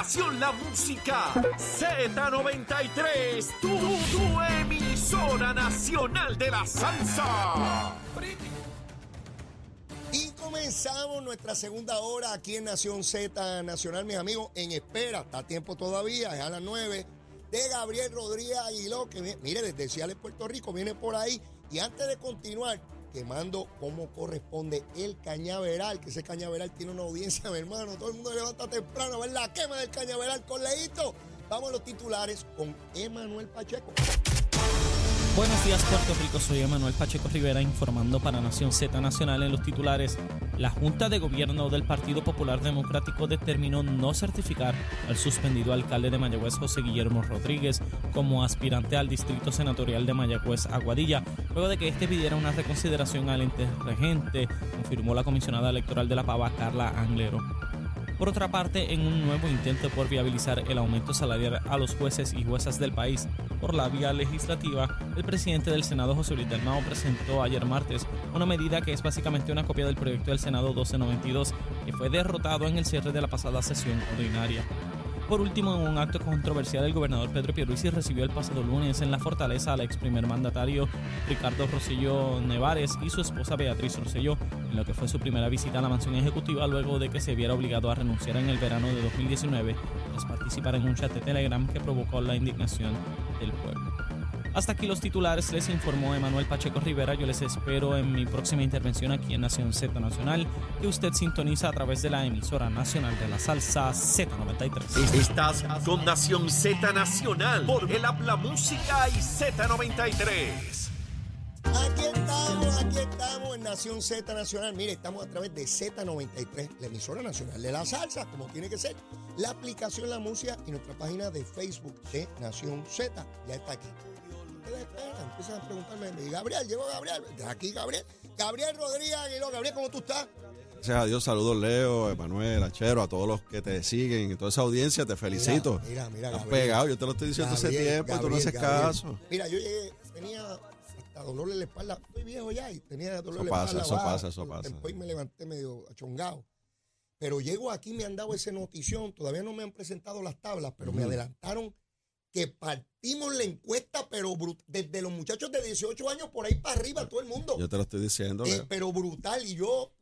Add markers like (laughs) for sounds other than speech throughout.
creación la música. Z93, tu, tu emisora nacional de la salsa. Y comenzamos nuestra segunda hora aquí en Nación Z Nacional, mis amigos, en espera, está a tiempo todavía, es a las 9, de Gabriel Rodríguez Aguiló, que mire, desde Ciales, Puerto Rico, viene por ahí. Y antes de continuar, quemando como corresponde el cañaveral, que ese cañaveral tiene una audiencia, mi hermano, todo el mundo levanta temprano a ver la quema del cañaveral con Leito. Vamos a los titulares con Emanuel Pacheco. Buenos días Puerto Rico, soy Emanuel Pacheco Rivera informando para Nación Z Nacional en los titulares. La Junta de Gobierno del Partido Popular Democrático determinó no certificar al suspendido alcalde de Mayagüez José Guillermo Rodríguez como aspirante al Distrito Senatorial de Mayagüez Aguadilla, luego de que este pidiera una reconsideración al ente regente, confirmó la comisionada electoral de la Pava Carla Anglero. Por otra parte, en un nuevo intento por viabilizar el aumento salarial a los jueces y juezas del país por la vía legislativa, el presidente del Senado, José Luis del Mao, presentó ayer martes una medida que es básicamente una copia del proyecto del Senado 1292, que fue derrotado en el cierre de la pasada sesión ordinaria. Por último, en un acto controversial, el gobernador Pedro Pierluisi recibió el pasado lunes en la fortaleza al ex primer mandatario Ricardo Rosselló Nevares y su esposa Beatriz Rosselló, en lo que fue su primera visita a la mansión ejecutiva luego de que se viera obligado a renunciar en el verano de 2019 tras participar en un chat de Telegram que provocó la indignación del pueblo. Hasta aquí los titulares, les informó Emanuel Pacheco Rivera. Yo les espero en mi próxima intervención aquí en Nación Z Nacional, que usted sintoniza a través de la emisora nacional de la salsa Z93. Estás con Nación Z Nacional por el Habla Música y Z93. Aquí estamos, aquí estamos en Nación Z Nacional. Mire, estamos a través de Z93, la emisora nacional de la salsa, como tiene que ser. La aplicación La Música y nuestra página de Facebook de Nación Z. Ya está aquí. Ustedes esperan, empiezan a preguntarme, y Gabriel, llegó Gabriel. Aquí Gabriel. Gabriel Rodríguez Aguiló. Gabriel, ¿cómo tú estás? Gracias a Dios, saludos Leo, Emanuel, Achero, a todos los que te siguen y toda esa audiencia, te felicito. Mira, mira, Has Gabriel. pegado, yo te lo estoy diciendo hace Gabriel, tiempo y tú no Gabriel, haces Gabriel. caso. Mira, yo llegué, dolor en la espalda. Estoy viejo ya y tenía dolor en la pasa, espalda. eso pasa, eso pasa. Después me levanté medio achongado. Pero llego aquí, me han dado esa notición. Todavía no me han presentado las tablas, pero me adelantaron que partimos la encuesta, pero desde los muchachos de 18 años por ahí para arriba, todo el mundo. Yo te lo estoy diciendo, Eh, pero brutal. Y yo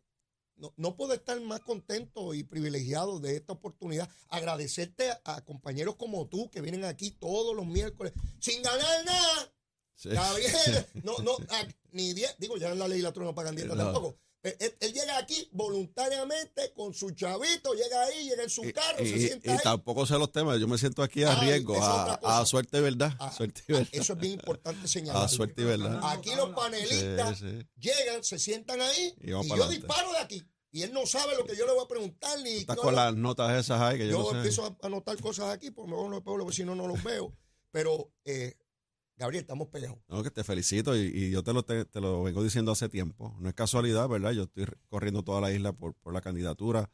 no, no puedo estar más contento y privilegiado de esta oportunidad. Agradecerte a, a compañeros como tú que vienen aquí todos los miércoles sin ganar nada. Sí. Gabriel, (laughs) no, no, ah, ni diez, digo, ya en la legislatura no pagan dieta No. tampoco. Pero Él, él llega aquí voluntariamente con su chavito, llega ahí, llega en su Y, carro, y- se sienta y ahí. tampoco sé los temas, yo me siento aquí a Ay, riesgo, a, a suerte y verdad. Ah, suerte y ah, verdad. eso es bien importante (laughs) señalar. A suerte y verdad. Aquí los panelistas Sí, sí. llegan, se sientan ahí Y y, yo adelante. disparo de aquí. Y él no sabe lo que yo le voy a preguntar ni Estás no, con no. las notas esas ahí que yo, Yo no sé. empiezo a anotar cosas aquí, porque me voy a pueblo, porque si no, no los veo. Pero, eh, Gabriel, estamos pegados. No, que te felicito y, y yo te lo, te, te lo vengo diciendo hace tiempo. No es casualidad, ¿verdad? Yo estoy corriendo toda la isla por, por la candidatura,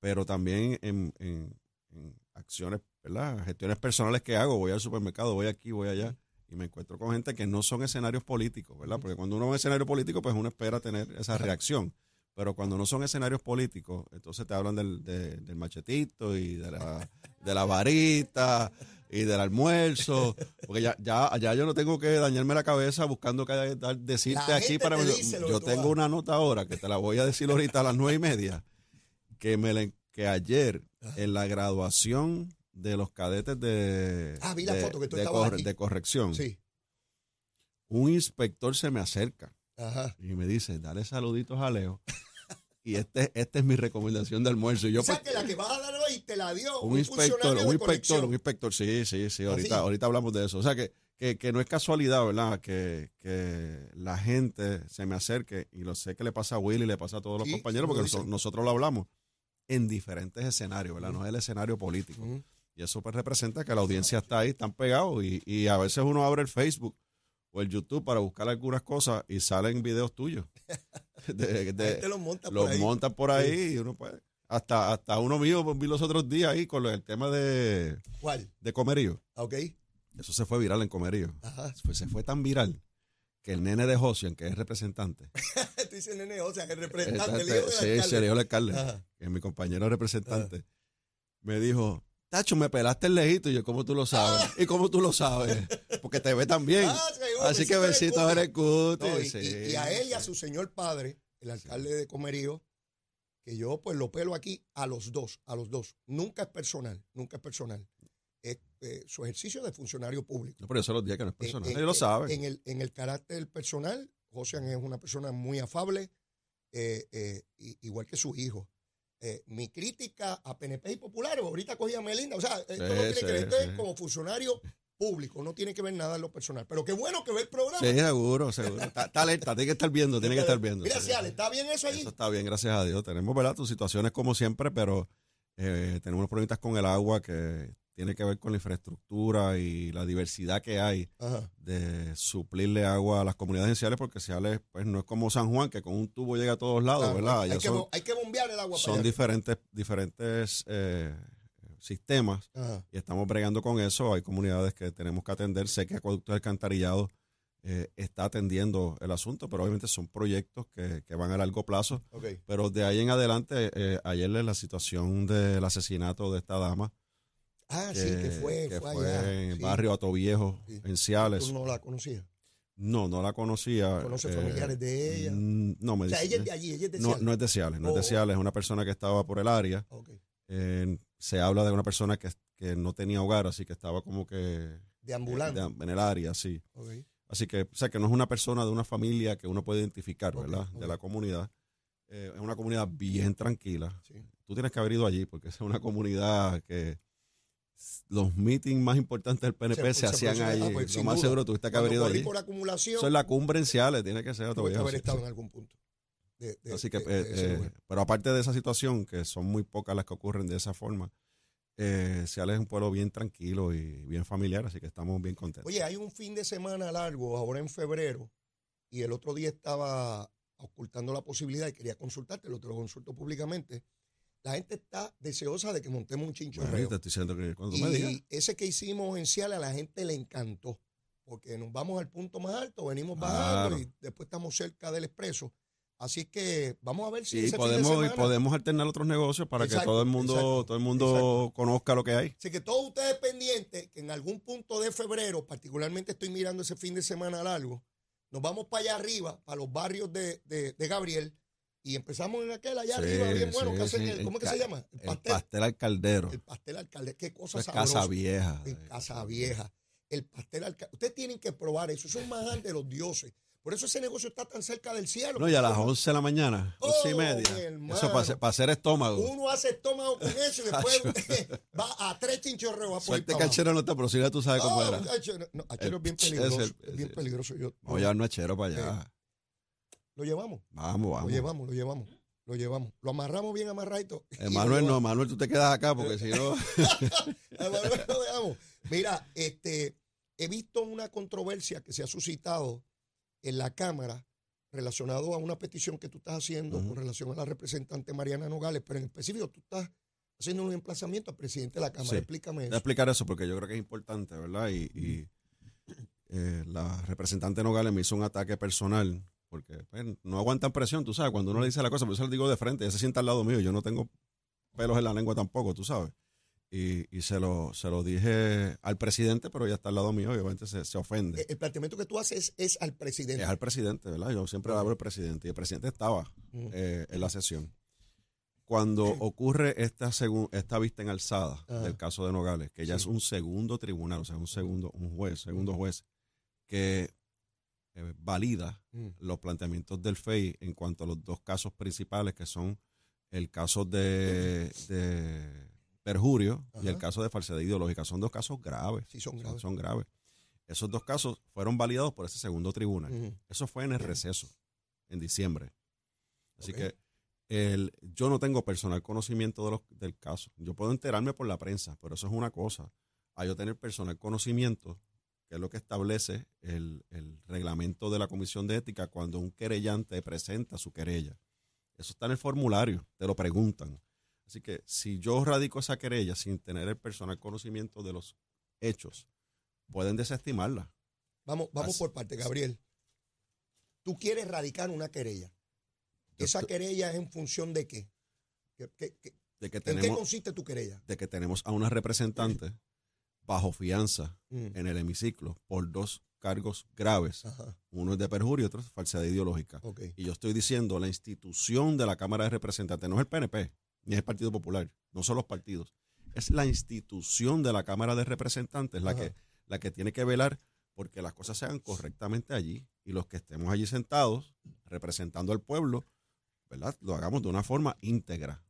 pero también en, en- en acciones, ¿verdad? Gestiones personales que hago. Voy al supermercado, voy aquí, voy allá y me encuentro con gente que no son escenarios políticos, ¿verdad? Porque cuando uno va a un escenario político, pues uno espera tener esa reacción. Pero cuando no son escenarios políticos, entonces te hablan del, de- del machetito y de la, de la varita y del almuerzo. Porque ya, ya, ya yo no tengo que dañarme la cabeza buscando que decirte La aquí para... te yo- dice tengo una nota ahora que te la voy a decir ahorita a las nueve y media, que, me que ayer en la graduación de los cadetes de, Ah, vi la de, foto que tú de estabas corre- aquí. de corrección, Sí. un inspector se me acerca Ajá. y me dice, dale saluditos a Leo. (laughs) Y este, esta es mi recomendación de almuerzo. Y yo, o sea, pues, que la que vas a dar te la dio un, un, inspector, un inspector, un inspector, sí, sí, sí, ahorita, ¿Ah, ahorita hablamos de eso. O sea, que, que, que no es casualidad, ¿verdad? Que, que la gente se me acerque, y lo sé que le pasa a Willy, le pasa a todos los compañeros, porque nosotros lo hablamos en diferentes escenarios, ¿verdad? No es el escenario político. Y eso pues representa que la audiencia está ahí, están pegados, y, y a veces uno abre el Facebook o el YouTube para buscar algunas cosas y salen videos tuyos. (laughs) De- (laughs) los monta por ahí. montan por ahí y uno puede. Hasta, hasta uno mío vi los otros días ahí con el tema de, ¿Cuál? de Comerío. ¿Ok? Eso se fue viral en Comerío. Ajá. Fue- se fue tan viral que el nene de Josian, que es representante, (laughs) Tú dices, nene, o sea, el representante, el hijo sí, alcalde. se le dio el alcalde, Ajá. que es mi compañero representante, me dijo, Tacho, me pelaste el lejito. Y yo, ¿cómo tú lo sabes? (laughs) ¿Y cómo tú lo sabes? Porque te ve tan bien. Ah, seguro, Así que besitos en el en el cuti. No, y, sí. y- y a él y a su señor padre, el alcalde de Comerío, que yo pues lo pelo aquí a los dos, a los dos. Nunca es personal, nunca es personal. Es eh, su ejercicio de funcionario público. No, pero eso los días que no es En- personal. en- Ellos lo en- saben. En el, en el carácter personal, Josian es una persona muy afable, eh, eh, igual que su hijo. Eh, mi crítica a PNP y populares, ahorita cogí a Melinda, o sea, esto no tiene sí, que ver, sí. como funcionario público, no tiene que ver nada en lo personal. Pero qué bueno que ve el programa. Sí, seguro, seguro. Está, está alerta, tiene que estar viendo, tiene que estar viendo. Mira, Sí. Ciales, ¿está bien eso allí? Eso está bien, gracias a Dios. Tenemos, ¿verdad? Tus situaciones como siempre, pero eh, tenemos unos problemitas con el agua que tiene que ver con la infraestructura y la diversidad que hay Ajá. de suplirle agua a las comunidades esenciales, porque Ciales, pues no es como San Juan, que con un tubo llega a todos lados, Claro, ¿verdad? hay, que, son, hay que bombear el agua son para allá. diferentes, diferentes eh, sistemas Ajá. y estamos bregando con eso. Hay comunidades que tenemos que atender. Sé que Acueducto Alcantarillado eh, está atendiendo el asunto, pero obviamente son proyectos que, que van a largo plazo. Pero de ahí en adelante, eh, ayer la situación del asesinato de esta dama, Ah, sí, que fue, que fue, fue allá. en el sí. barrio Atoviejo, Sí. en Ciales. Tú no la conocías. No, no la conocía. ¿Conoce eh, familiares de ella? No, me O sea, dice- ella es de allí, ella es de no, Ciales. no es de Ciales, no es Oh. de Ciales, es una persona que estaba por el área. Ok. Eh, se habla de una persona que, que no tenía hogar, así que estaba como que Deambulando. de- en el área, sí. Así que, o sea, que no es una persona de una familia que uno puede identificar, ¿verdad? De la comunidad. Eh, es una comunidad bien tranquila. Sí. Tú tienes que haber ido allí porque es una comunidad que los meetings más importantes del PNP se, hacían produce- ah, allí. pues, Lo más duda. seguro tuviste que haber ido allí. por acumulación, Eso es la cumbre en Ciales, tiene que ser viejo, haber estado en algún punto. De- de- Así que, de- eh, eh, pero aparte de esa situación, que son muy pocas las que ocurren de esa forma, eh, es un pueblo bien tranquilo y bien familiar, así que estamos bien contentos. Oye, hay un fin de semana largo ahora en febrero y el otro día estaba ocultando la posibilidad y quería consultarte, lo te lo consulto públicamente. La gente está deseosa de que montemos un Bueno, chinchorreo. te estoy diciendo que cuando tú me digas. Y ese que hicimos en Ciales a la gente le encantó, porque nos vamos al punto más alto, venimos Claro. bajando y después estamos cerca del expreso. Así que vamos a ver si Sí, ese podemos, fin y de semana... podemos alternar otros negocios para Exacto, que todo el mundo, exacto, todo el mundo exacto. conozca lo que hay. Así que todos ustedes pendientes que en algún punto de febrero, particularmente estoy mirando ese fin de semana largo, nos vamos para allá arriba, para los barrios de, de- de Gabriel, y empezamos en aquel allá Sí, arriba, bien bueno, sí, que hacen el- ¿cómo es que se llama? El El pastel. pastel al caldero. El pastel alcalde, qué cosa es sabrosa. casa vieja. En Casa Vieja. El pastel alcalde. Ustedes tienen que probar eso. Eso es un manjar de los dioses. Por eso ese negocio está tan cerca del cielo. No, y a las 11 de la mañana, Oh, 11 y media. Eso para hacer, para hacer estómago. Uno hace estómago con eso y (laughs) después (laughs) va a tres chinchorreos. a Suerte Puerto que Abajo. Achero no está, pero si ya tú sabes cómo Ah, era. Achero, no, Achero El- es bien es peligroso. el- es bien peligroso. Yo, Vamos a llevar a Achero para allá. lo llevamos, Vamos, lo vamos. llevamos, lo llevamos, lo llevamos. Lo amarramos bien amarradito. (laughs) y lo Emanuel no. Manuel, tú te quedas acá porque si no. Manuel lo dejamos. Mira, este, he visto una controversia que se ha suscitado en la Cámara relacionado a una petición que tú estás haciendo con relación a la representante Mariana Nogales, pero en específico tú estás haciendo un emplazamiento al presidente de la Cámara. Sí. Explícame Voy a eso. explicar eso porque yo creo que es importante, ¿verdad? Y, y, eh, la representante Nogales me hizo un ataque personal porque pues, no aguantan presión, tú sabes, cuando uno le dice la cosa, por eso le digo de frente, ella se sienta al lado mío, yo no tengo pelos en la lengua tampoco, tú sabes. Y, y se, lo, se lo dije al presidente, pero ella está al lado mío obviamente se, se ofende. El planteamiento que tú haces es al presidente. Es al presidente, ¿verdad? Yo siempre hablo al presidente y el presidente estaba Ujú. eh, en la sesión. Cuando (clears throat) ocurre esta, esta vista en alzada del caso de Nogales, que ya Sí. es un segundo tribunal, o sea, un segundo, un juez, segundo juez, que eh, valida Mm. los planteamientos del FEI en cuanto a los dos casos principales, que son el caso de, de perjurio y el caso de falsedad ideológica. Son dos casos graves. Sí, son graves. son graves. Esos dos casos fueron validados por ese segundo tribunal. Eso fue en el receso, en diciembre. Así que el, yo no tengo personal conocimiento de los, del caso. Yo puedo enterarme por la prensa, pero eso es una cosa. A yo tener personal conocimiento, que es lo que establece el, el reglamento de la Comisión de Ética cuando un querellante presenta su querella. Eso está en el formulario, te lo preguntan. Así que si yo radico esa querella sin tener el personal conocimiento de los hechos, pueden desestimarla. Vamos, vamos Así- por parte, Gabriel. Tú quieres radicar una querella. ¿Esa querella es en función de qué? ¿Qué, qué- qué- de que ¿En qué tenemos, consiste tu querella? de que tenemos a una representante bajo fianza Mm. en el hemiciclo por dos cargos graves. Ajá, Uno es de perjurio y otro es falsedad ideológica. ok. Y yo estoy diciendo, la institución de la Cámara de Representantes, no es el PNP, ni es el Partido Popular, no son los partidos, es la institución de la Cámara de Representantes la Ajá. que, la que tiene que velar porque las cosas se hagan correctamente allí y los que estemos allí sentados representando al pueblo, ¿verdad? Lo hagamos de una forma íntegra.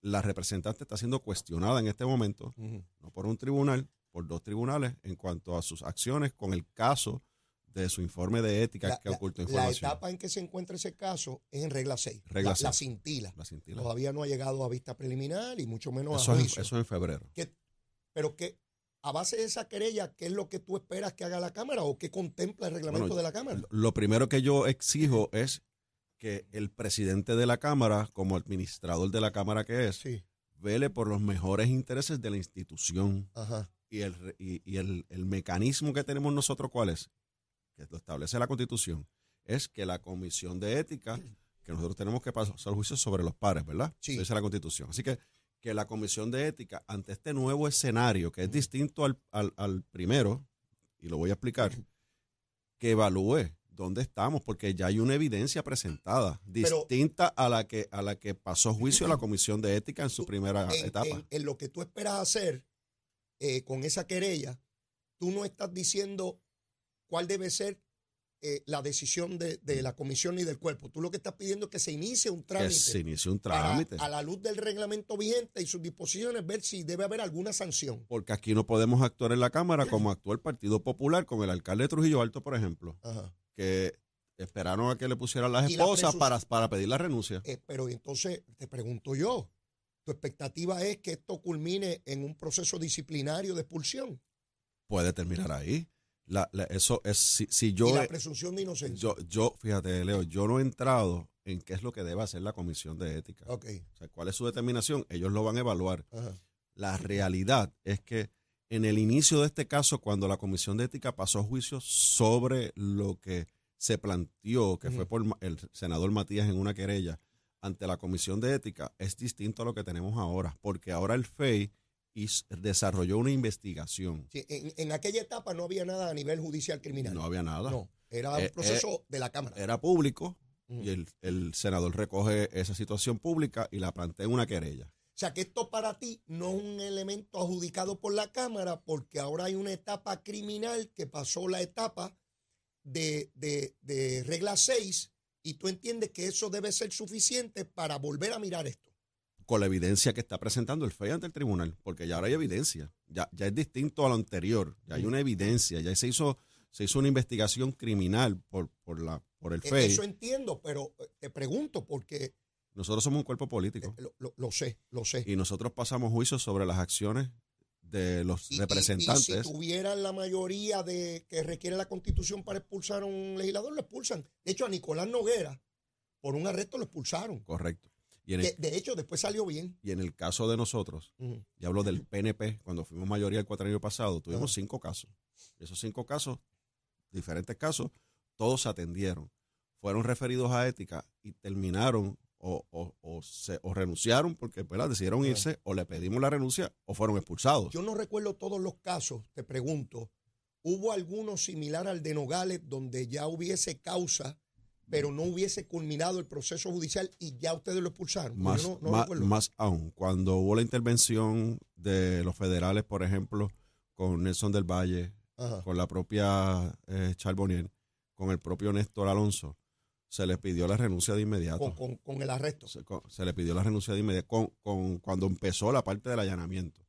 La representante está siendo cuestionada en este momento, no por un tribunal, por dos tribunales en cuanto a sus acciones con el caso de su informe de ética La, que la- ocultó la información. etapa en que se encuentra ese caso es en regla 6. Regla la, la cintila. La cintila. Todavía no ha llegado a vista preliminar y mucho menos Eso a es, juicio. eso es en febrero. ¿Qué- pero que a base de esa querella, ¿qué es lo que tú esperas que haga la Cámara o qué contempla el reglamento Bueno, de la Cámara? Lo- primero que yo exijo (laughs) es que el presidente de la Cámara, como administrador de la Cámara que es, Sí, vele por los mejores intereses de la institución. ajá. Y el, y el, el mecanismo que tenemos nosotros, ¿cuál es? Que lo establece la Constitución, es que la Comisión de Ética, que nosotros tenemos que pasar juicio sobre los pares, ¿verdad? Sí. Eso dice la Constitución. Así que que la Comisión de Ética, ante este nuevo escenario, que es distinto al, al, al primero, y lo voy a explicar, que evalúe dónde estamos, porque ya hay una evidencia presentada, Pero- distinta a la que a la que pasó juicio la Comisión de Ética en su primera en, etapa. en- en lo que tú esperas hacer eh, con esa querella, tú no estás diciendo cuál debe ser eh, la decisión de, de la comisión ni del cuerpo. Tú lo que estás pidiendo es que se inicie un que trámite. se inició un para, trámite. a la luz del reglamento vigente y sus disposiciones, ver si debe haber alguna sanción. Porque aquí no podemos actuar en la Cámara como actuó el Partido Popular con el alcalde de Trujillo Alto, por ejemplo, Ajá. que esperaron a que le pusieran las Y la esposas para, para pedir la renuncia. Eh, pero entonces te pregunto yo, ¿tu expectativa es que esto culmine en un proceso disciplinario de expulsión? Puede terminar ahí. La- la- eso es si, si y yo, la he- presunción de inocencia. yo, yo, fíjate, Leo, yo no he entrado en qué es lo que debe hacer la Comisión de Ética. ok. O sea, cuál es su determinación, ellos lo van a evaluar. Ajá. La realidad es que en el inicio de este caso, cuando la Comisión de Ética pasó juicio sobre lo que se planteó, que fue por el senador Matías en una querella ante la Comisión de Ética, es distinto a lo que tenemos ahora, porque ahora el FEI is- desarrolló una investigación. Sí, en, en aquella etapa no había nada a nivel judicial criminal. No había nada. No, era Eh, un proceso de la Cámara. Era público Ujú. y el, el senador recoge esa situación pública y la plantea en una querella. O sea que esto para ti no es un elemento adjudicado por la Cámara porque ahora hay una etapa criminal que pasó la etapa de, de, de regla 6 y tú entiendes que eso debe ser suficiente para volver a mirar esto. Con la evidencia que está presentando el FEI ante el tribunal, porque ya ahora hay evidencia, ya, ya es distinto a lo anterior, ya hay una evidencia, ya se hizo, se hizo una investigación criminal por, por, la, por el Eh, FEI. Eso entiendo, pero eh, te pregunto porque Nosotros somos un cuerpo político eh, lo, lo- lo sé, lo sé. y nosotros pasamos juicio sobre las acciones de los Y- y- representantes. Y, si tuvieran la mayoría de que requiere la constitución para expulsar a un legislador, lo expulsan. De hecho, a Nicolás Noguera, por un arresto, lo expulsaron. Correcto. Y en, el, De, de hecho, después salió bien. y en el caso de nosotros, Ujú. y hablo del PNP, cuando fuimos mayoría el cuatro años pasado, tuvimos cinco casos. Esos cinco casos, diferentes casos, todos se atendieron. Fueron referidos a ética y terminaron o, o, o se, o renunciaron porque ¿verdad? decidieron irse o le pedimos la renuncia o fueron expulsados. Yo no recuerdo todos los casos, te pregunto. ¿Hubo alguno similar al de Nogales donde ya hubiese causa, pero no hubiese culminado el proceso judicial y ya ustedes lo expulsaron? Más, no- no más, más aún, cuando hubo la intervención de los federales, por ejemplo, con Nelson del Valle, Ajá. con la propia eh, Charbonnier, con el propio Néstor Alonso, se les pidió la renuncia de inmediato. Con, con- con el arresto. se, con- se le pidió la renuncia de inmediato con, con- cuando empezó la parte del allanamiento.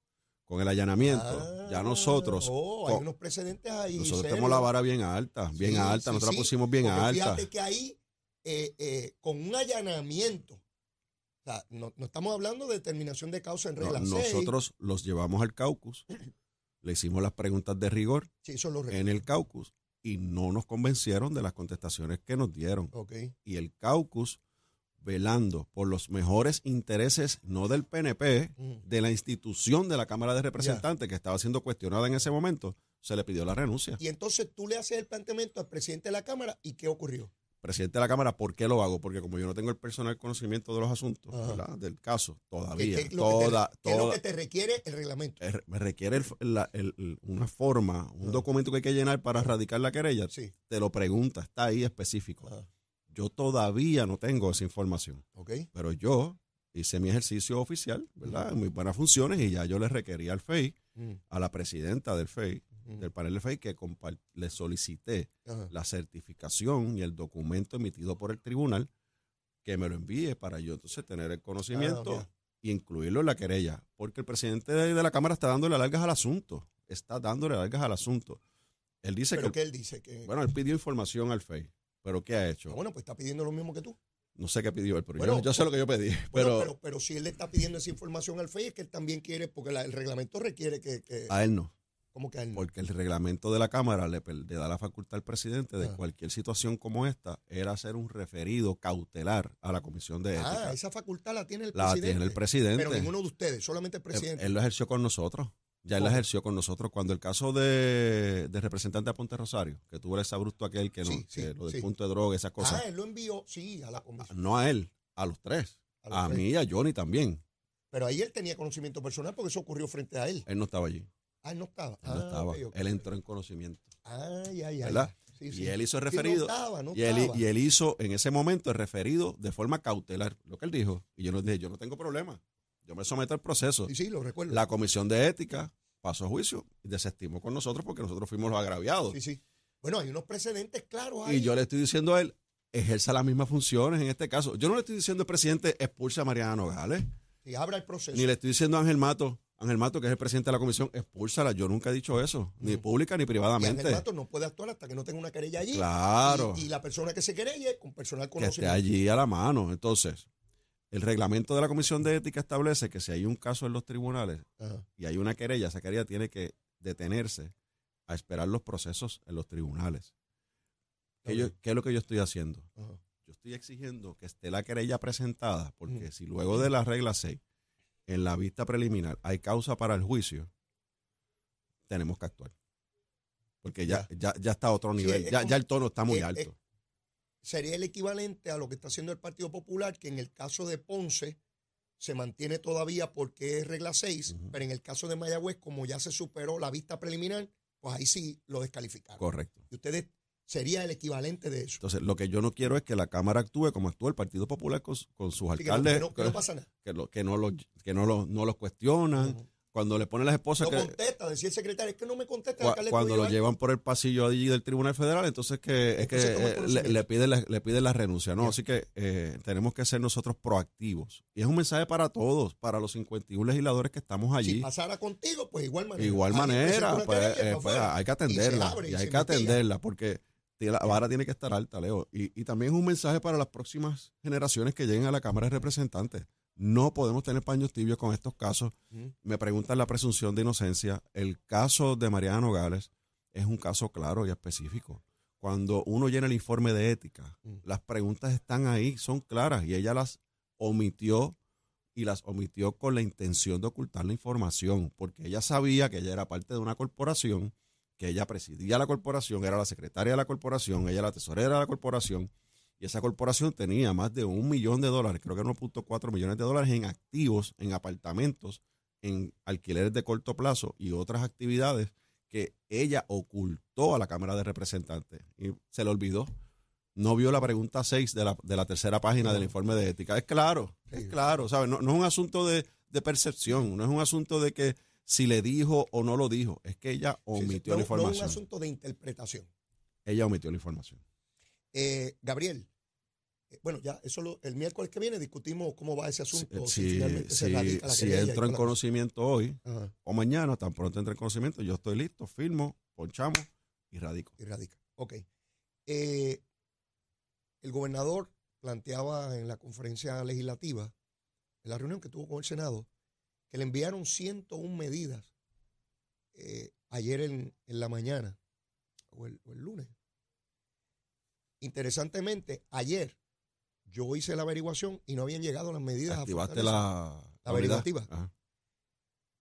Con el allanamiento, Ah, ya nosotros, oh, hay unos precedentes ahí. nosotros tenemos la vara bien alta, bien Sí, alta, sí, nosotros sí, la pusimos bien alta. Fíjate que ahí, eh, eh, con un allanamiento, o sea, no, no estamos hablando de determinación de causa en regla 6. nosotros los llevamos al caucus, le hicimos las preguntas de rigor en el caucus y no nos convencieron de las contestaciones que nos dieron. Ok. Y el caucus, velando por los mejores intereses, no del PNP, Ujú. de la institución de la Cámara de Representantes que estaba siendo cuestionada en ese momento, se le pidió la renuncia. Y entonces tú le haces el planteamiento al presidente de la Cámara y ¿qué ocurrió? presidente de la Cámara, ¿por qué lo hago? Porque como yo no tengo el personal conocimiento de los asuntos. Del caso, ¿Qué, todavía, qué que te- toda, qué es lo que te requiere el reglamento? eh, me requiere el- la- el- el- una forma, un Ajá. documento que hay que llenar para radicar la querella, Sí. te lo pregunta, está ahí específico. Ajá. Yo todavía no tengo esa información, ¿Ok? pero yo hice mi ejercicio oficial, ¿verdad? En mis buenas funciones y ya yo le requería al FEI, Mm, a la presidenta del FEI, mm, del panel del FEI, que le solicité ajá. la certificación y el documento emitido por el tribunal que me lo envíe para yo entonces tener el conocimiento Ah, y incluirlo en la querella. Porque el presidente de, la Cámara está dándole largas al asunto. Está dándole largas al asunto. Él dice Pero que, que él dice que... bueno, él pidió información al FEI. ¿Pero qué ha hecho? Ah, bueno, pues está pidiendo lo mismo que tú. No sé qué pidió él, pero Bueno, yo, yo sé lo que yo pedí. Bueno, Pero, pero, pero si él le está pidiendo esa información al FEI es que él también quiere, porque la- el reglamento requiere que... que a él no. ¿Cómo que a él no? Porque el reglamento de la Cámara le, da la facultad al presidente de Ah. cualquier situación como esta, era hacer un referido cautelar a la Comisión de Ética. Ah, esa facultad la tiene el la presidente. tiene el presidente. Pero ninguno de ustedes, solamente el Él, presidente. él lo ejerció con nosotros. Ya él ¿Cómo? ejerció con nosotros. Cuando el caso de, de representante de Ponte Rosario, que tuvo ese abrupto aquel que no, Sí, sí, que lo del sí. punto de droga, esas cosas. ah, él lo envió, sí, a la comisión. No a él, a los tres. A los A, tres. mí y a Johnny también. Pero ahí él tenía conocimiento personal porque eso ocurrió frente a él. Él no estaba allí. Ah, él no estaba. Él no Ah, estaba. él entró en conocimiento. Ay, ay, ay. ¿Verdad? Sí, Y sí. él hizo el Sí, referido. no estaba, no Y él, y él hizo en ese momento el referido de forma cautelar, lo que él dijo. Y yo no dije, yo no tengo problema. Yo me someto al proceso. Sí, sí, lo recuerdo. La comisión de ética pasó a juicio y desestimó con nosotros porque nosotros fuimos los agraviados. Sí, sí. Bueno, hay unos precedentes claros ahí. Y yo le estoy diciendo a él, ejerza las mismas funciones en este caso. Yo no le estoy diciendo al presidente, expulsa a Mariana Nogales. Sí, abra el proceso. Ni le estoy diciendo a Ángel Mato, Ángel Mato, que es el presidente de la comisión, expúlsala. Yo nunca he dicho eso, ni pública ni y privadamente. Ángel Mato no puede actuar hasta que no tenga una querella allí. Claro. Y, y la persona que se querelle con personal que esté allí a la mano. Entonces, el reglamento de la Comisión de Ética establece que si hay un caso en los tribunales Ajá. y hay una querella, esa querella tiene que detenerse a esperar los procesos en los tribunales. ¿Qué, yo- qué es lo que yo estoy haciendo? Ajá. Yo estoy exigiendo que esté la querella presentada, porque si luego de la regla 6, en la vista preliminar, hay causa para el juicio, tenemos que actuar. Porque ya, ya, ya está a otro nivel, ya, como- ya el tono está muy es- alto. es- Sería el equivalente a lo que está haciendo el Partido Popular, que en el caso de Ponce se mantiene todavía porque es regla 6, Ujú. pero en el caso de Mayagüez, como ya se superó la vista preliminar, pues ahí sí lo descalificaron. Correcto. Y ustedes sería el equivalente de eso. Entonces, lo que yo no quiero es que la Cámara actúe como actúa el Partido Popular con, con sus Así que no, alcaldes, que no- que no pasa nada. que, lo- que no los que no los no los cuestionan. Cuando le ponen las esposas No que contesta, decía el secretario, es que no me contesta. cua- cuando lo llevan por el pasillo allí del Tribunal Federal, entonces que es que eh, le, le piden la, le piden la renuncia, ¿no? Así que eh, tenemos que ser nosotros proactivos. Y es un mensaje para todos, para los 51 legisladores que estamos allí. Si pasara contigo, pues igual manera. Igual manera, pues, eh, pues, hay que Y atenderla. abre Y, y hay que atenderla porque la vara tiene que estar alta, Leo. Y, y también es un mensaje para las próximas generaciones que lleguen a la Cámara de Representantes. No podemos tener paños tibios con estos casos. Me preguntan la presunción de inocencia. El caso de Mariana Nogales es un caso claro y específico. Cuando uno llena el informe de ética, Mm. las preguntas están ahí, son claras y ella las omitió y las omitió con la intención de ocultar la información, porque ella sabía que ella era parte de una corporación, que ella presidía la corporación, era la secretaria de la corporación, ella era la tesorera de la corporación, y esa corporación tenía más de un millón de dólares, creo que 1.4 millones de dólares en activos, en apartamentos, en alquileres de corto plazo y otras actividades que ella ocultó a la Cámara de Representantes y se le olvidó. No vio la pregunta 6 de la, de la tercera página del informe de ética. Es claro, es Sí. claro, ¿sabes? No, no es un asunto de, de percepción, no es un asunto de que si le dijo o no lo dijo, es que ella Sí, sí, omitió no- la No información. es un asunto de interpretación. Ella omitió la información. Eh, Gabriel, eh, bueno, ya eso lo- el miércoles que viene discutimos cómo va ese asunto. Si, finalmente se radica la si entro en conocimiento hoy Ajá, o mañana, tan pronto entre en conocimiento, yo estoy listo, firmo, ponchamos y radico. y radica. Ok. Eh, el gobernador planteaba en la conferencia legislativa, en la reunión que tuvo con el Senado, que le enviaron 101 medidas eh, ayer en, en la mañana o el, o el lunes. Interesantemente, ayer yo hice la averiguación y no habían llegado las medidas a Activaste Fortaleza. la, averiguativa.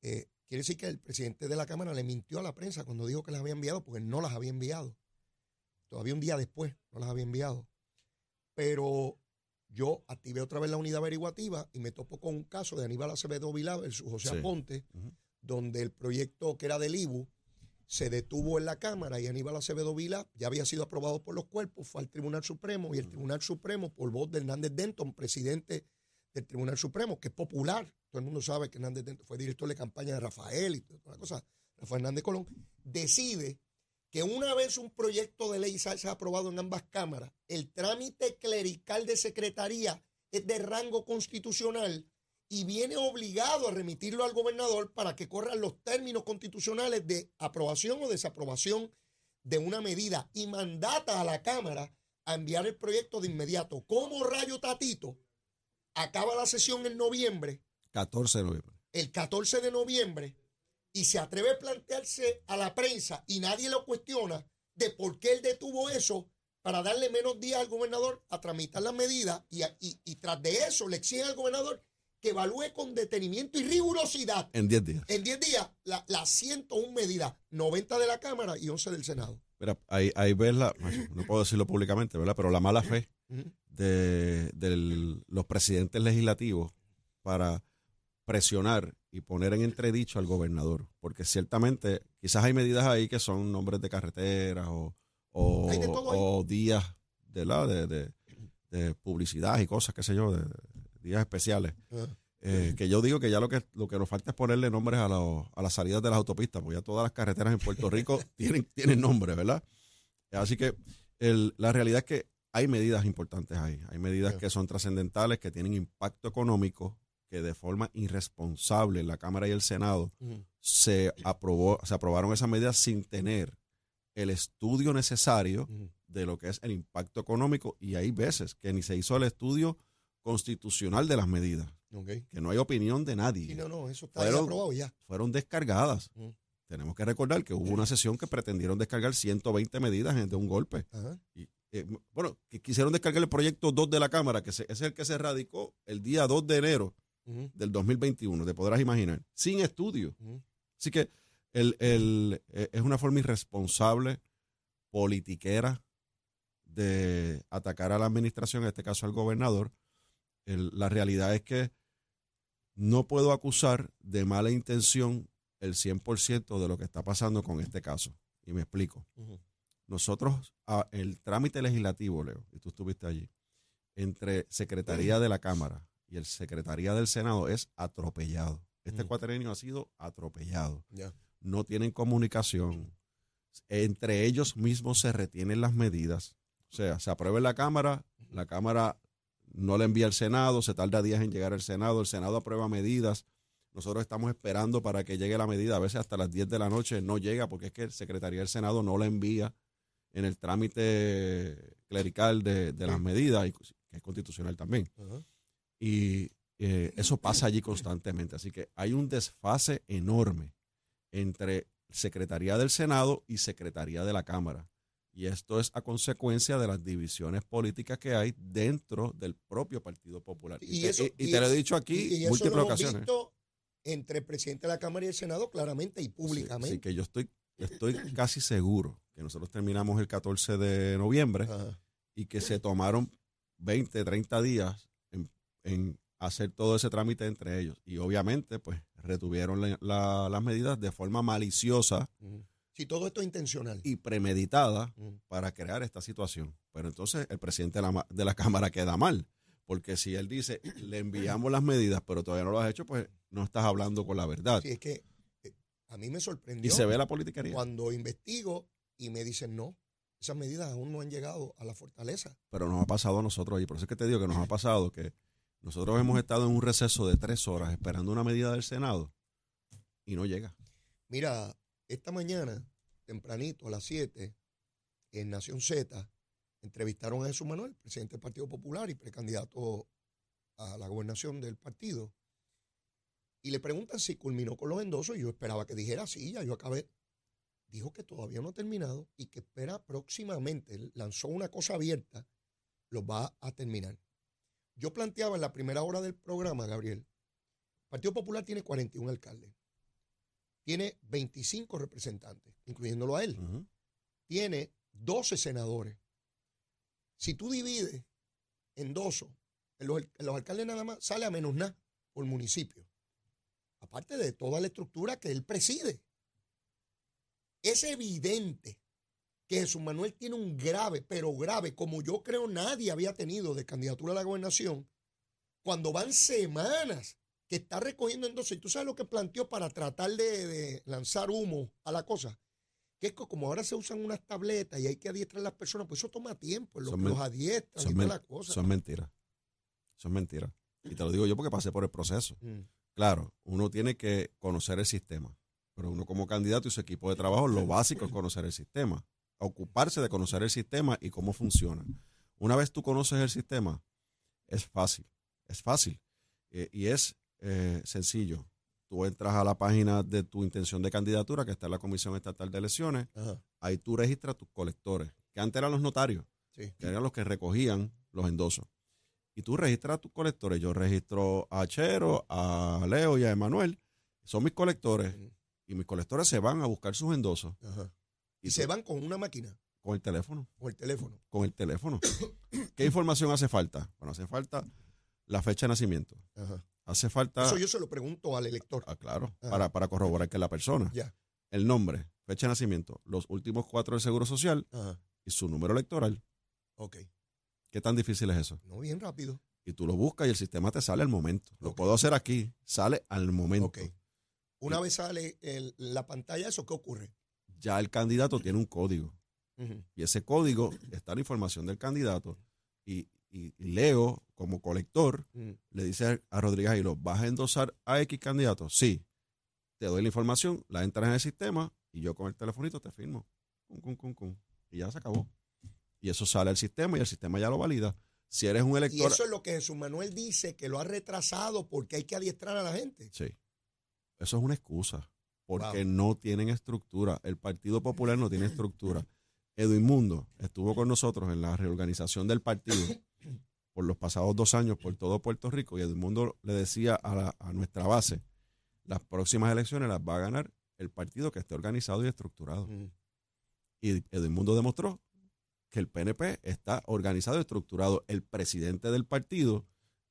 Eh, quiere decir que el presidente de la Cámara le mintió a la prensa cuando dijo que las había enviado, porque no las había enviado. Todavía un día después no las había enviado. pero yo activé otra vez la unidad averiguativa y me topo con un caso de Aníbal Acevedo Vilá versus José Sí. Aponte, donde el proyecto que era del IBU se detuvo en la Cámara y Aníbal Acevedo Vila ya había sido aprobado por los cuerpos, fue al Tribunal Supremo y el Tribunal Supremo, por voz de Hernández Denton, presidente del Tribunal Supremo, que es popular, todo el mundo sabe que Hernández Denton fue director de campaña de Rafael y toda la cosa, Rafael Hernández Colón, decide que una vez un proyecto de ley se ha aprobado en ambas cámaras, el trámite clerical de secretaría es de rango constitucional y viene obligado a remitirlo al gobernador para que corran los términos constitucionales de aprobación o desaprobación de una medida y mandata a la Cámara a enviar el proyecto de inmediato. ¿Cómo rayo tatito? Acaba la sesión en noviembre, 14 de noviembre. el 14 de noviembre, y se atreve a plantearse a la prensa y nadie lo cuestiona de por qué él detuvo eso para darle menos días al gobernador a tramitar las medidas y, y- y tras de eso le exigen al gobernador que evalúe con detenimiento y rigurosidad En 10 días. en 10 días la- las 101 medidas, 90 de la Cámara y 11 del Senado. Mira, ahí, ahí ves la, no puedo decirlo públicamente, ¿verdad? Pero la mala fe de, de los presidentes legislativos para presionar y poner en entredicho al gobernador. Porque ciertamente, quizás hay medidas ahí que son nombres de carreteras o, o, o días de, la, de, de- de publicidad y cosas, qué sé yo, de días especiales. Ah. Eh, que yo digo que ya lo que, lo que nos falta es ponerle nombres a, los- a las salidas de las autopistas, porque ya todas las carreteras en Puerto Rico (laughs) tienen, tienen nombre, ¿verdad? Así que el- la realidad es que hay medidas importantes ahí, hay medidas que son trascendentales, que tienen impacto económico, que de forma irresponsable la Cámara y el Senado se aprobó, se aprobaron esas medidas sin tener el estudio necesario de lo que es el impacto económico y hay veces que ni se hizo el estudio constitucional de las medidas, que no hay opinión de nadie Sí, no, no, eso está ahí Fueron- aprobado ya. fueron descargadas. Ujú. Tenemos que recordar que hubo una sesión que pretendieron descargar 120 medidas de un golpe. Ajá. Y, eh, bueno, que quisieron descargar el proyecto 2 de la Cámara, que se- es el que se radicó el día 2 de enero del 2021, te podrás imaginar, sin estudio. Así que el, el, eh, es una forma irresponsable, politiquera, de atacar a la administración, en este caso al gobernador. El- la realidad es que no puedo acusar de mala intención el 100% de lo que está pasando con este caso. Y me explico. Nosotros, a- el trámite legislativo, Leo, y tú estuviste allí, entre Secretaría de la Cámara y el Secretaría del Senado es atropellado. Este cuatrenio ha sido atropellado. No tienen comunicación. Entre ellos mismos se retienen las medidas. O sea, se aprueba en la Cámara, la Cámara no le envía al Senado, se tarda días en llegar al Senado, el Senado aprueba medidas. Nosotros estamos esperando para que llegue la medida, a veces hasta las 10 de la noche no llega porque es que el Secretaría del Senado no la envía en el trámite clerical de, de las medidas, y- que es constitucional también. Y eh, eso pasa allí constantemente. Así que hay un desfase enorme entre Secretaría del Senado y Secretaría de la Cámara. Y esto es a consecuencia de las divisiones políticas que hay dentro del propio Partido Popular. Y, Y te, eso- y- y y te lo he dicho aquí múltiples lo ocasiones. visto entre el presidente de la Cámara y el Senado claramente y públicamente. Así que yo estoy, estoy casi seguro que nosotros terminamos el 14 de noviembre Ajá. y que se tomaron 20, 30 días en, en hacer todo ese trámite entre ellos. Y obviamente, pues, retuvieron la- la- las medidas de forma maliciosa. Si todo esto es intencional. y premeditada para crear esta situación. Pero entonces el presidente de la, de la (laughs) Cámara queda mal. Porque si él dice, (clears throat) le enviamos las medidas, pero todavía no lo has hecho, pues no estás hablando con la verdad. Sí, es que eh, a mí me sorprendió y se ve la politiquería. cuando investigo y me dicen no, esas medidas aún no han llegado a la fortaleza. pero nos ha pasado a nosotros y por eso es que te digo que nos ha pasado que nosotros hemos estado en un receso de tres horas esperando una medida del Senado y no llega. Mira, esta mañana, tempranito, a las 7, en Nación Z, entrevistaron a Jesús Manuel, presidente del Partido Popular y precandidato a la gobernación del partido. Y le preguntan si culminó con los endosos. Y yo esperaba que dijera sí, ya yo acabé. Dijo que todavía no ha terminado y que espera próximamente. Lanzó una cosa abierta, lo va a terminar. Yo planteaba en la primera hora del programa, Gabriel, el Partido Popular tiene 41 alcaldes tiene 25 representantes, incluyéndolo a él. Tiene 12 senadores. Si tú divides en los, en los alcaldes nada más sale a menos nada por municipio. Aparte de toda la estructura que él preside. Es evidente que Jesús Manuel tiene un grave, pero grave, como yo creo nadie había tenido de candidatura a la gobernación, cuando van semanas que está recogiendo entonces, tú sabes lo que planteó para tratar de, de lanzar humo a la cosa, que es que como ahora se usan unas tabletas y hay que adiestrar a las personas, pues eso toma tiempo, lo que los adiestran y toda la cosa. son mentiras. Son mentiras. Y te lo digo yo porque pasé por el proceso. Mm. Claro, uno tiene que conocer el sistema, pero uno como candidato y su equipo de trabajo, lo básico es conocer el sistema, ocuparse de conocer el sistema y cómo funciona. Una vez tú conoces el sistema, es fácil, es fácil eh, y es eh, sencillo. Tú entras a la página de tu intención de candidatura, que está en la Comisión Estatal de Elecciones, Ajá, ahí tú registras tus colectores, que antes eran los notarios sí. que eran los que recogían los endosos. Y tú registras a tus colectores. Yo registro a Chero, a Leo y a Emanuel. Son mis colectores. Y mis colectores se van a buscar sus endosos. Ajá. Y, Y se van con una máquina, Con el teléfono. con el teléfono. Con el teléfono. (coughs) ¿Qué información hace falta? Bueno, hace falta la fecha de nacimiento. Ajá. Hace falta. Eso yo se lo pregunto al elector. Ah, claro. Ajá. Para, para corroborar que es la persona. Ya. El nombre, fecha de nacimiento, los últimos cuatro del Seguro Social Ajá. y su número electoral. Ok. ¿Qué tan difícil es eso? No, bien rápido. y tú lo buscas y el sistema te sale al momento. Lo puedo hacer aquí, sale al momento. Ok. Una vez sale el- la pantalla, ¿eso qué ocurre? Ya el candidato tiene un código y ese código está la información del candidato y, y- y Leo, como colector, Ujú. le dice a Rodríguez Aguiló, ¿vas a endosar a X candidato? Sí. Te doy la información, la entras en el sistema y yo con el telefonito te firmo. Cum, cum, cum. Y ya se acabó. Y eso sale al sistema y el sistema ya lo valida. Si eres un Y elector... eso es lo que Jesús Manuel dice, que lo ha retrasado porque hay que adiestrar a la gente. Sí. Eso es una excusa. Porque Wow. no tienen estructura. El Partido Popular no tiene estructura. Edwin Mundo estuvo con nosotros en la reorganización del partido (coughs) por los pasados dos años por todo Puerto Rico y Edwin Mundo le decía a, la- a nuestra base, las próximas elecciones las va a ganar el partido que esté organizado y estructurado. Y Edwin Mundo demostró que el PNP está organizado y estructurado. El presidente del partido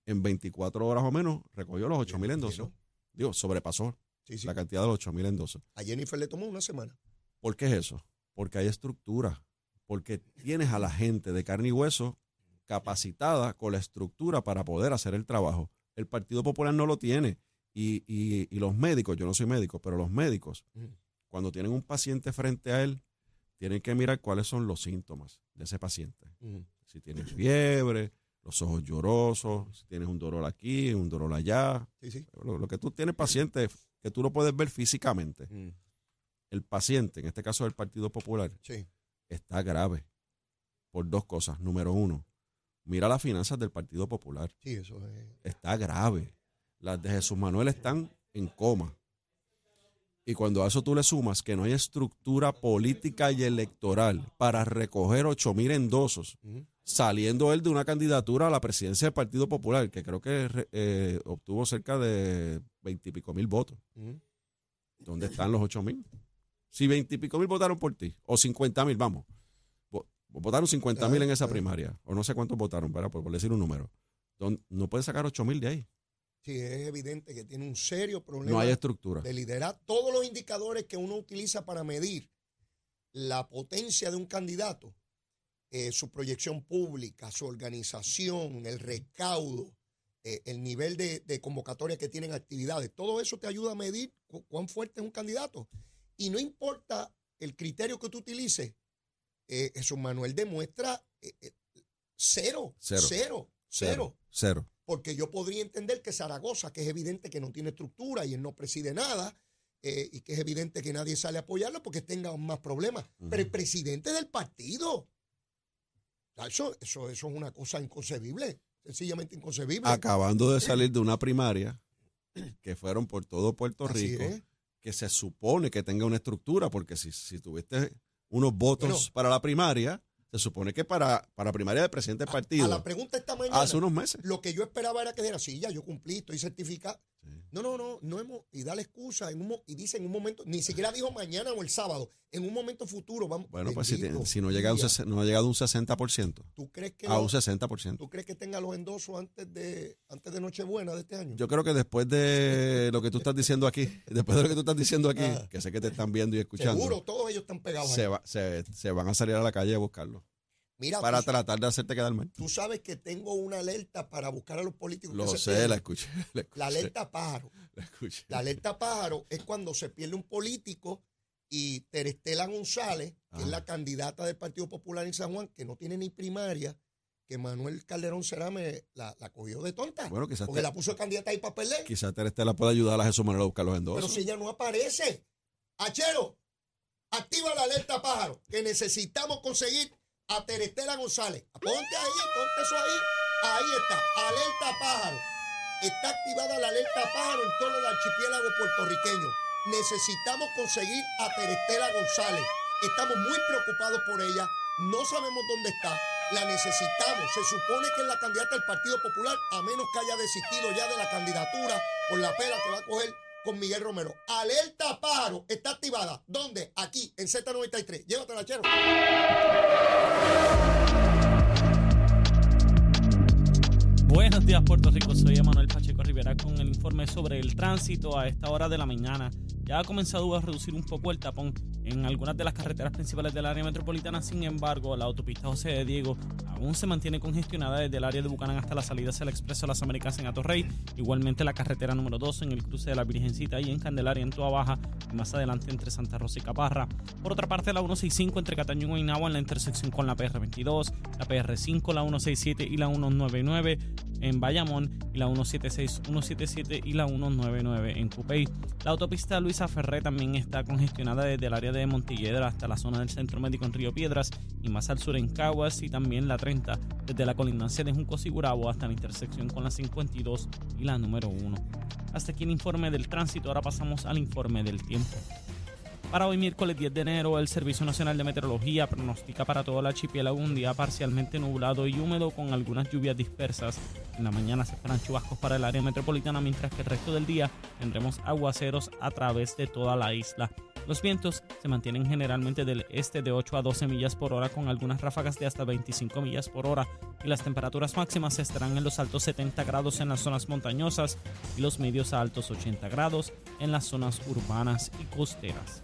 en 24 horas o menos recogió los 8 mil endosos. Digo, sobrepasó Sí, sí. la cantidad de los 8 mil endosos. A Jennifer le tomó una semana. ¿Por qué es eso? Porque hay estructura. Porque tienes a la gente de carne y hueso capacitada con la estructura para poder hacer el trabajo. El Partido Popular no lo tiene. Y, y- y los médicos, yo no soy médico, pero los médicos, cuando tienen un paciente frente a él, tienen que mirar cuáles son los síntomas de ese paciente. Si tienes fiebre, los ojos llorosos, si tienes un dolor aquí, un dolor allá, Sí, sí. lo, lo que tú tienes paciente que tú lo puedes ver físicamente. El paciente, en este caso del Partido Popular, Sí. está grave por dos cosas. Número uno, mira las finanzas del Partido Popular. Sí, eso es. Está grave. Las de Jesús Manuel están en coma. Y cuando a eso tú le sumas que no hay estructura política y electoral para recoger ocho mil endosos, saliendo él de una candidatura a la presidencia del Partido Popular, que creo que eh, obtuvo cerca de veintipico mil votos. ¿Dónde están los ocho mil? Si veintipico mil votaron por ti, o cincuenta mil, vamos. Vo- Votaron cincuenta mil en esa Ah, ah. primaria, o no sé cuántos votaron, ¿verdad? Por, por decir un número. Don- No puedes sacar ocho mil de ahí. Sí, es evidente que tiene un serio problema No hay estructura. de liderar. Todos los indicadores que uno utiliza para medir la potencia de un candidato, eh, su proyección pública, su organización, el recaudo, eh, el nivel de, de convocatoria que tienen actividades, todo eso te ayuda a medir cu- cuán fuerte es un candidato. Y no importa el criterio que tú utilices, eh, Jesús Manuel demuestra eh, eh, cero, Cero. cero, cero, porque yo podría entender que Zaragoza, que es evidente que no tiene estructura y él no preside nada, eh, y que es evidente que nadie sale a apoyarlo porque tenga más problemas. Pero el presidente del partido, eso, eso, eso es una cosa inconcebible, sencillamente inconcebible. Acabando de salir de una primaria (clears throat) que fueron por todo Puerto Así Rico, es. que se supone que tenga una estructura, porque si, si tuviste unos votos Bueno. para la primaria, se supone que para, para primaria del presidente del partido, A la pregunta esta mañana, hace unos meses. lo que yo esperaba era que dijera, sí, ya yo cumplí, estoy certificado. No, no, no, no hemos, y da la excusa, en un, mo- y dice en un momento, ni siquiera dijo mañana o el sábado, en un momento futuro vamos. Bueno, pues si, te- si no, llega a un, no ha llegado un 60%, ¿Tú crees que a un 60%. ¿Tú crees que tenga los endosos antes de antes de Nochebuena de este año? Yo creo que después de lo que tú estás diciendo aquí, después de lo que tú estás diciendo aquí, Ah. que sé que te están viendo y escuchando, Seguro, todos ellos están pegados ahí. se, va- se, se van a salir a la calle a buscarlo Mira, para tú, tratar de hacerte quedar mal. tú sabes que tengo una alerta para buscar a los políticos. Lo que se sé, pierden. la escuché. (laughs) La, escuché, La alerta pájaro. la escuché. La alerta pájaro es cuando se pierde un político y Terestela González, que es Ajá. la candidata del Partido Popular en San Juan, que no tiene ni primaria, que Manuel Calderón Cerame la, la cogió de tonta. Bueno, quizás porque te- la puso de candidata ahí para perder. Quizás Terestela pueda ayudar a Jesús Manuel a buscar los Pero endosos. si ella no aparece, Achero, activa la alerta pájaro, que necesitamos conseguir a Terestela González. Ponte ahí, ponte eso ahí. Ahí está, alerta pájaro. Está activada la alerta pájaro en todo el archipiélago puertorriqueño. Necesitamos conseguir a Terestela González. Estamos muy preocupados por ella. No sabemos dónde está. La necesitamos. Se supone que es la candidata del Partido Popular, a menos que haya desistido ya de la candidatura por la pela que va a coger con Miguel Romero. Alerta pájaro está activada. ¿Dónde? Aquí, en Z93. Llévatela, chero. Buenos días Puerto Rico, soy Emanuel Pacheco Rivera con el informe sobre el tránsito a esta hora de la mañana. Ya ha comenzado a reducir un poco el tapón en algunas de las carreteras principales del área metropolitana, sin embargo la autopista José de Diego aún se mantiene congestionada desde el área de Bucanán hasta la salida hacia el Expreso las Américas en Atorrey, igualmente la carretera número 2 en el cruce de la Virgencita y en Candelaria en Tua Baja y más adelante entre Santa Rosa y Caparra. Por otra parte la 165 entre Cataño y Guaynabo en la intersección con la PR22, la PR5, la 167 y la 199 en Bayamón y la 176, 177 y la 199 en Cupey. La autopista Luisa Ferré también está congestionada desde el área de Montelledra hasta la zona del Centro Médico en Río Piedras y más al sur en Caguas y también la 30 desde la colindancia de Junco Sigurabo hasta la intersección con la 52 y la número 1. Hasta aquí el informe del tránsito, ahora pasamos al informe del tiempo. Para hoy miércoles 10 de enero, el Servicio Nacional de Meteorología pronostica para todo el archipiélago un día parcialmente nublado y húmedo con algunas lluvias dispersas. En la mañana se esperan chubascos para el área metropolitana, mientras que el resto del día tendremos aguaceros a través de toda la isla. Los vientos se mantienen generalmente del este de 8 a 12 millas por hora con algunas ráfagas de hasta 25 millas por hora y las temperaturas máximas estarán en los altos 70 grados en las zonas montañosas y los medios a altos 80 grados en las zonas urbanas y costeras.